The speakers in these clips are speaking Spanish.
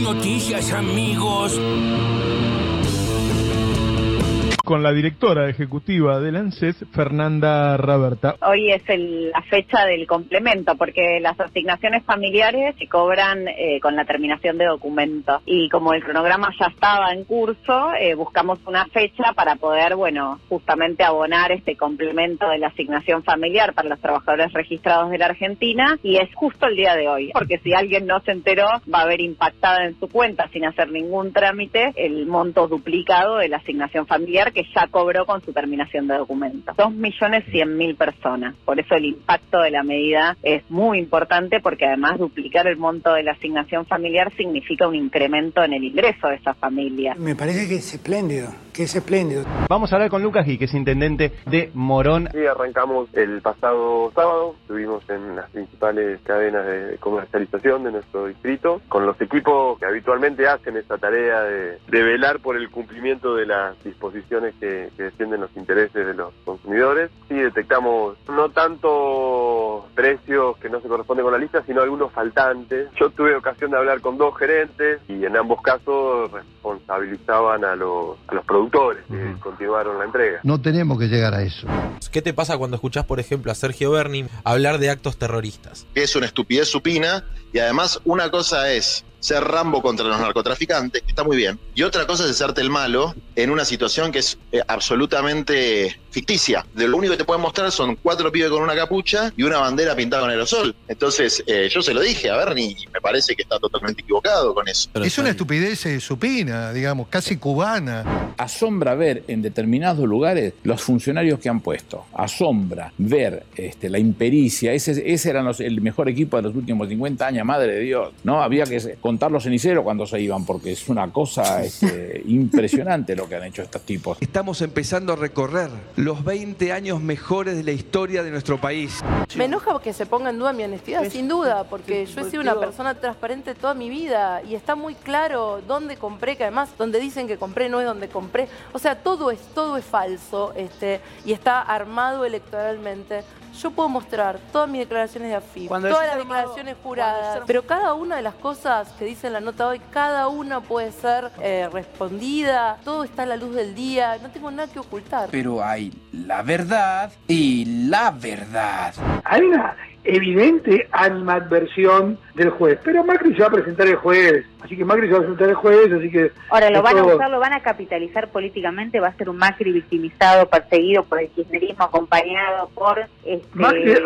noticias, amigos con la directora ejecutiva del ANSES, Fernanda Raberta. Hoy es la fecha del complemento, porque las asignaciones familiares se cobran eh, con la terminación de documentos. Y como el cronograma ya estaba en curso, eh, buscamos una fecha para poder, bueno, justamente abonar este complemento de la asignación familiar para los trabajadores registrados de la Argentina. Y es justo el día de hoy, porque si alguien no se enteró, va a haber impactada en su cuenta sin hacer ningún trámite el monto duplicado de la asignación familiar que ya cobró con su terminación de documentos. Dos millones cien mil personas. Por eso el impacto de la medida es muy importante porque además duplicar el monto de la asignación familiar significa un incremento en el ingreso de esa familia. Me parece que es espléndido, que es espléndido. Vamos a hablar con Lucas Gui, que es intendente de Morón. Sí, arrancamos el pasado sábado, estuvimos en las principales cadenas de comercialización de nuestro distrito, con los equipos que habitualmente hacen esta tarea de, de velar por el cumplimiento de las disposiciones que, defienden los intereses de los consumidores. Sí detectamos no tanto precios que no se corresponden con la lista, sino algunos faltantes. Yo tuve ocasión de hablar con dos gerentes y en ambos casos responsabilizaban a los, a los productores que continuaron la entrega. No tenemos que llegar a eso. ¿Qué te pasa cuando escuchás, por ejemplo, a Sergio Berni hablar de actos terroristas? Es una estupidez supina y además una cosa es ser Rambo contra los narcotraficantes, que está muy bien, y otra cosa es hacerte el malo en una situación que es eh, absolutamente ficticia. De lo único que te pueden mostrar son cuatro pibes con una capucha y una bandera pintada con aerosol. Entonces, eh, yo se lo dije a Bernie y me parece que está totalmente equivocado con eso. es una estupidez eh, supina, digamos, casi cubana. Asombra ver en determinados lugares los funcionarios que han puesto. Asombra ver este, la impericia. Ese, ese era el mejor equipo de los últimos 50 años, madre de Dios. ¿no? Había que contar los ceniceros cuando se iban, porque es una cosa este, impresionante lo que han hecho estos tipos. Estamos empezando a recorrer los 20 años mejores de la historia de nuestro país. Me enoja que se ponga en duda mi honestidad, sin duda, porque yo he sido una persona transparente toda mi vida y está muy claro dónde compré, que además donde dicen que compré no es donde compré. O sea, todo es, todo es falso este, y está armado electoralmente. Yo puedo mostrar todas mis declaraciones de AFIP, todas las declaraciones juradas, pero cada una de las cosas que dice en la nota hoy, cada una puede ser eh, respondida, todo está a la luz del día, no tengo nada que ocultar. Pero hay la verdad y la verdad. Hay una evidente animadversión del juez. Pero Macri se va a presentar el jueves, así que Macri se va a presentar el jueves, así que... Ahora, lo van a usar, lo van a capitalizar políticamente, va a ser un Macri victimizado, perseguido por el kirchnerismo, acompañado por... Este,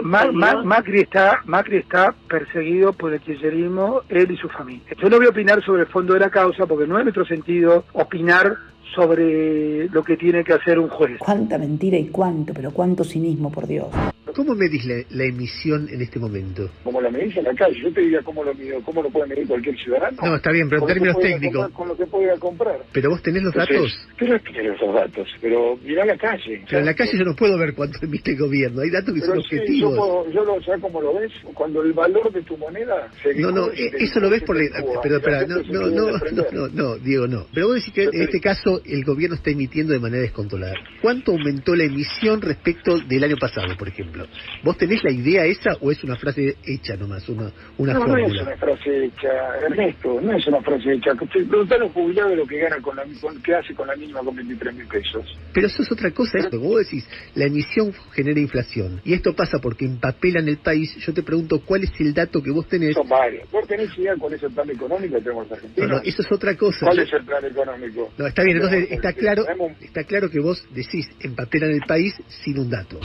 Macri, está, Macri está perseguido por el kirchnerismo, él y su familia. Yo no voy a opinar sobre el fondo de la causa, porque no es nuestro sentido opinar sobre lo que tiene que hacer un juez. Cuánta mentira y cuánto, pero cuánto cinismo, por Dios. ¿Cómo medís la, emisión en este momento? Como la medís en la calle. Yo te diría cómo lo mido, cómo lo puede medir cualquier ciudadano. No, está bien, pero en términos técnicos. con lo que pueda comprar. ¿Pero vos tenés los datos? Pero es que los datos, pero mirá la calle. Pero en la calle yo no puedo ver cuánto emite el gobierno. Hay datos que son objetivos. Yo, yo lo, ¿sabes cómo lo ves? Cuando el valor de tu moneda se No, no, eh, eso lo ves por... pero espera, no, no, no, no, no, Diego, no. Pero vos decís que en este caso el gobierno está emitiendo de manera descontrolada. ¿Cuánto aumentó la emisión respecto del año pasado, por ejemplo? ¿Vos tenés la idea esa o es una frase hecha nomás, una, una no, fórmula? No es una frase hecha, Ernesto, no es una frase hecha. Preguntale a los jubilados lo que gana con la con, que hace con la mínima con 23 mil pesos. Pero eso es otra cosa, esto. Vos decís, la emisión genera inflación. Y esto pasa porque empapelan el país. Yo te pregunto, ¿cuál es el dato que vos tenés? Son varios. ¿Vos tenés idea cuál es el plan económico que tenemos en Argentina? No, no, eso es otra cosa. ¿Cuál es el plan económico? No, está bien, entonces está claro, está claro que vos decís, empapelan el país sin un dato.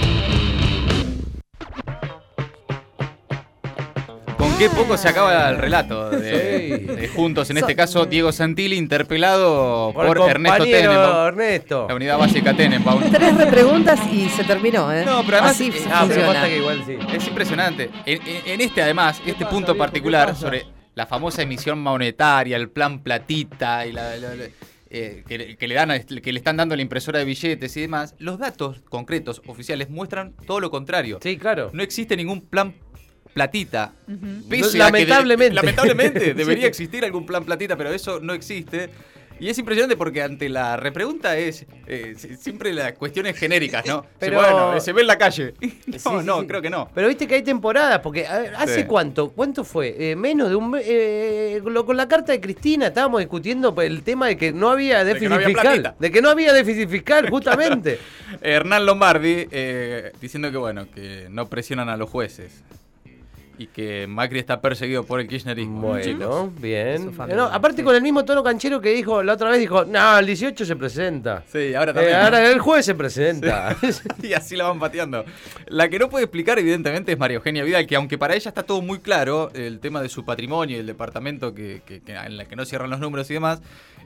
Qué poco se acaba el relato de, Juntos, en este caso Diego Santilli, interpelado por, Ernesto Tenenbaum. Ernesto. La unidad básica Tenenbaum. Tres repreguntas y se terminó, ¿eh? No, pero además Así eh, ah, que igual sí. es impresionante. En, este, además, este punto particular sobre la famosa emisión monetaria, el plan platita y la, eh, que, le dan que le están dando la impresora de billetes y demás, los datos concretos oficiales muestran todo lo contrario. Sí, claro. No existe ningún plan platita. lamentablemente. lamentablemente, debería existir algún plan platita, pero eso no existe. Y es impresionante porque ante la repregunta es eh, si- siempre las cuestiones genéricas, ¿no? Pero- bueno, se ve en la calle. No, Sí, sí, no, sí. creo que no. Pero viste que hay temporadas, porque ver, ¿hace Sí. cuánto? ¿Cuánto fue? Eh, menos de un mes. eh, lo- con la carta de Cristina estábamos discutiendo el tema de que no había déficit no había fiscal. De que no había déficit fiscal, justamente. Hernán Lombardi eh, diciendo que bueno, que no presionan a los jueces. Y que Macri está perseguido por el kirchnerismo. Bueno, bien. No, aparte con el mismo tono canchero que dijo la otra vez, dijo, no, el 18 se presenta. Sí, ahora Eh, también. ahora el jueves se presenta. y así la van pateando. La que no puede explicar, evidentemente, es María Eugenia Vidal, que aunque para ella está todo muy claro, el tema de su patrimonio y el departamento que, que- que- en la que no cierran los números y demás,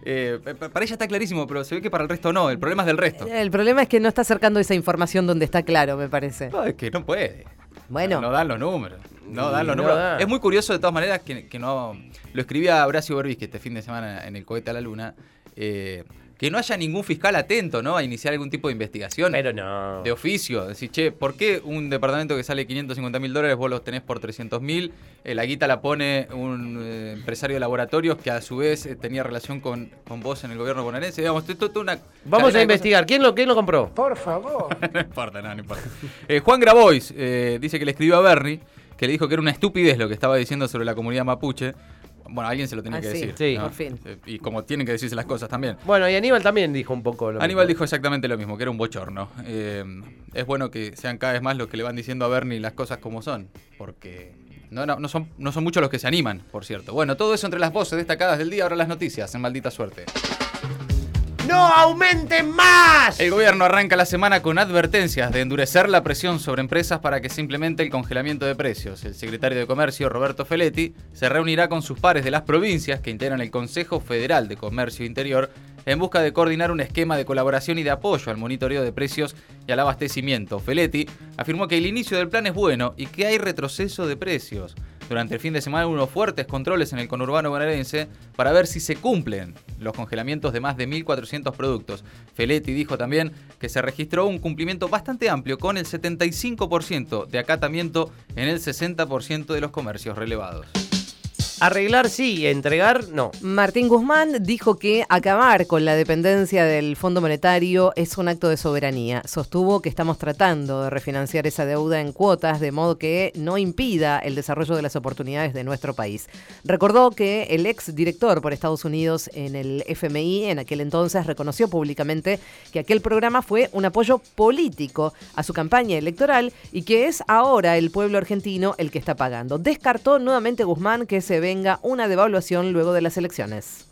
eh, pa- para ella está clarísimo, pero se ve que para el resto no. El problema es del resto. El problema es que no está acercando esa información donde está claro, me parece. No, es que no puede. Bueno. No dan los números. No dan los No números. da. Es muy curioso de todas maneras que, que no. Lo escribía Horacio Berbisky este fin de semana en el cohete a la luna. eh, que no haya ningún fiscal atento, ¿no? A iniciar algún tipo de investigación. Pero no. De oficio. Decir, che, ¿por qué un departamento que sale 550 mil dólares vos los tenés por 300 mil? Eh, la guita la pone un eh, empresario de laboratorios que a su vez eh, tenía relación con, con vos en el gobierno bonaerense. Digamos, esto es toda una. Vamos a investigar. ¿Quién lo, quién lo compró? Por favor. no importa, no, no importa. Eh, Juan Grabois eh, dice que le escribió a Bernie, que le dijo que era una estupidez lo que estaba diciendo sobre la comunidad mapuche. Bueno, alguien se lo tenía Ah, que sí. decir. Sí. ¿no? Por fin. Eh, Y como tienen que decirse las cosas también. Bueno, y Aníbal también dijo un poco lo Aníbal mismo. dijo exactamente lo mismo, que era un bochorno. Eh, es bueno que sean cada vez más los que le van diciendo a Bernie las cosas como son, porque no, no, no son, no son muchos los que se animan, por cierto. Bueno, todo eso entre las voces destacadas del día, ahora las noticias, en maldita suerte. ¡No aumenten más! El gobierno arranca la semana con advertencias de endurecer la presión sobre empresas para que se implemente el congelamiento de precios. El secretario de Comercio, Roberto Feletti, se reunirá con sus pares de las provincias que integran el Consejo Federal de Comercio Interior en busca de coordinar un esquema de colaboración y de apoyo al monitoreo de precios y al abastecimiento. Feletti afirmó que el inicio del plan es bueno y que hay retroceso de precios. Durante el fin de semana hubo unos fuertes controles en el conurbano bonaerense para ver si se cumplen los congelamientos de más de 1.400 productos. Feletti dijo también que se registró un cumplimiento bastante amplio con el 75% de acatamiento en el 60% de los comercios relevados. Arreglar sí, entregar no. Martín Guzmán dijo que acabar con la dependencia del Fondo Monetario es un acto de soberanía. Sostuvo que estamos tratando de refinanciar esa deuda en cuotas de modo que no impida el desarrollo de las oportunidades de nuestro país. Recordó que el ex director por Estados Unidos en el FMI en aquel entonces reconoció públicamente que aquel programa fue un apoyo político a su campaña electoral y que es ahora el pueblo argentino el que está pagando. Descartó nuevamente Guzmán que se venga una devaluación luego de las elecciones.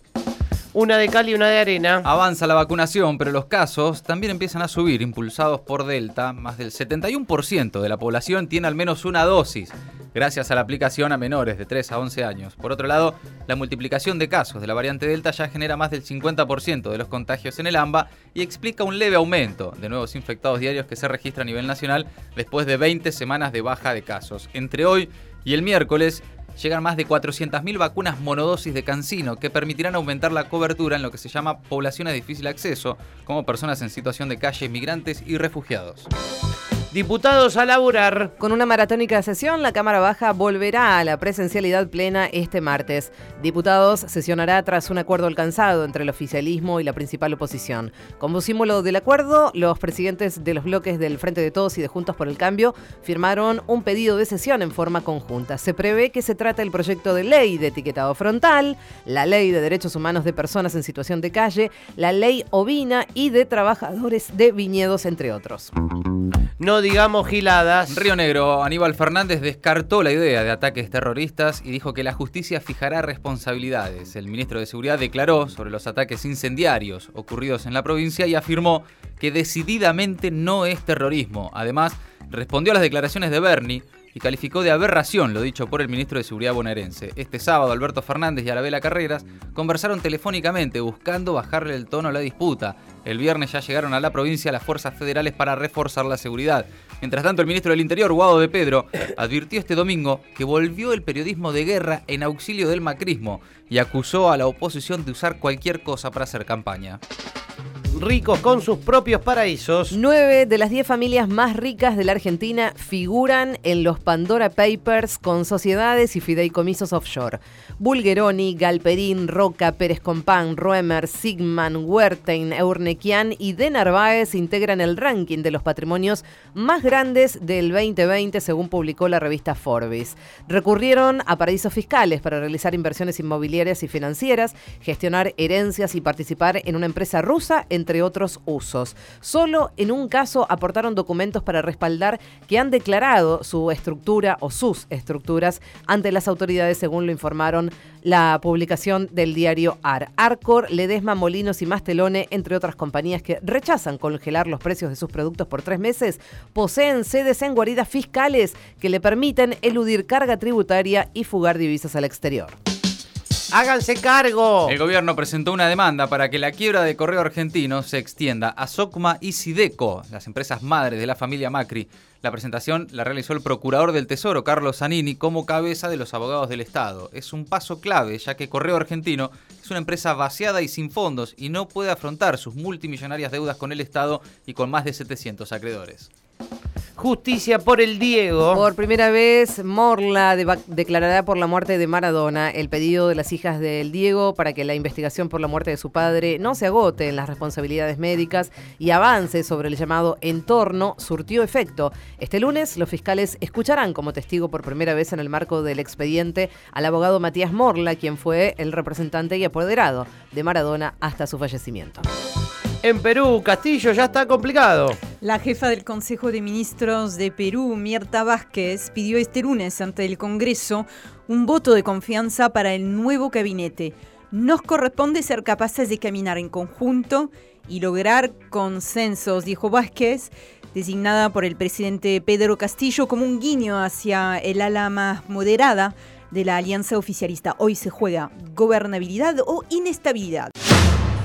Una de cal y una de arena. Avanza la vacunación, pero los casos también empiezan a subir, impulsados por Delta. Más del 71% de la población tiene al menos una dosis, gracias a la aplicación a menores de 3 a 11 años. Por otro lado, la multiplicación de casos de la variante Delta ya genera más del 50% de los contagios en el AMBA y explica un leve aumento de nuevos infectados diarios que se registra a nivel nacional después de 20 semanas de baja de casos. Entre hoy y el miércoles, llegan más de 400.000 vacunas monodosis de Cancino que permitirán aumentar la cobertura en lo que se llama poblaciones de difícil acceso, como personas en situación de calle, migrantes y refugiados. Diputados a laburar. Con una maratónica sesión, la Cámara Baja volverá a la presencialidad plena este martes. Diputados sesionará tras un acuerdo alcanzado entre el oficialismo y la principal oposición. Como símbolo del acuerdo, los presidentes de los bloques del Frente de Todos y de Juntos por el Cambio firmaron un pedido de sesión en forma conjunta. Se prevé que se trata el proyecto de ley de etiquetado frontal, la ley de derechos humanos de personas en situación de calle, la ley ovina y de trabajadores de viñedos, entre otros. No digamos giladas. Río Negro, Aníbal Fernández descartó la idea de ataques terroristas y dijo que la justicia fijará responsabilidades. El ministro de Seguridad declaró sobre los ataques incendiarios ocurridos en la provincia y afirmó que decididamente no es terrorismo. Además, respondió a las declaraciones de Bernie y calificó de aberración lo dicho por el ministro de Seguridad bonaerense. Este sábado, Alberto Fernández y Arabela Carreras conversaron telefónicamente buscando bajarle el tono a la disputa. El viernes ya llegaron a la provincia las fuerzas federales para reforzar la seguridad. Mientras tanto, el ministro del Interior, Guado de Pedro, advirtió este domingo que volvió el periodismo de guerra en auxilio del macrismo y acusó a la oposición de usar cualquier cosa para hacer campaña. Ricos con sus propios paraísos. Nueve de las diez familias más ricas de la Argentina figuran en los Pandora Papers con sociedades y fideicomisos offshore. Bulgeroni, Galperín, Roca, Pérez Compán, Roemer, Sigman, Wertein, Eurnequian y De Narváez integran el ranking de los patrimonios más grandes del 2020 según publicó la revista Forbes. Recurrieron a paraísos fiscales para realizar inversiones inmobiliarias y financieras, gestionar herencias y participar en una empresa rusa, entre otros usos. Solo en un caso aportaron documentos para respaldar que han declarado su estructura o sus estructuras ante las autoridades, según lo informaron la publicación del diario AR. Arcor, Ledesma, Molinos y Mastelone, entre otras compañías que rechazan congelar los precios de sus productos por tres meses, poseen sedes en guaridas fiscales que le permiten eludir carga tributaria y fugar divisas al exterior. ¡Háganse cargo! El gobierno presentó una demanda para que la quiebra de Correo Argentino se extienda a Socma y Sideco, las empresas madres de la familia Macri. La presentación la realizó el procurador del Tesoro, Carlos Zanini, como cabeza de los abogados del Estado. Es un paso clave, ya que Correo Argentino es una empresa vaciada y sin fondos y no puede afrontar sus multimillonarias deudas con el Estado y con más de 700 acreedores. Justicia por el Diego. Por primera vez, Morla declarará por la muerte de Maradona el pedido de las hijas del Diego para que la investigación por la muerte de su padre no se agote en las responsabilidades médicas y avance sobre el llamado entorno surtió efecto. Este lunes, los fiscales escucharán como testigo por primera vez en el marco del expediente al abogado Matías Morla, quien fue el representante y apoderado de Maradona hasta su fallecimiento. En Perú, Castillo ya está complicado. La jefa del Consejo de Ministros de Perú, Mirta Vázquez, pidió este lunes ante el Congreso un voto de confianza para el nuevo gabinete. Nos corresponde ser capaces de caminar en conjunto y lograr consensos, dijo Vázquez, designada por el presidente Pedro Castillo como un guiño hacia el ala más moderada de la alianza oficialista. Hoy se juega gobernabilidad o inestabilidad.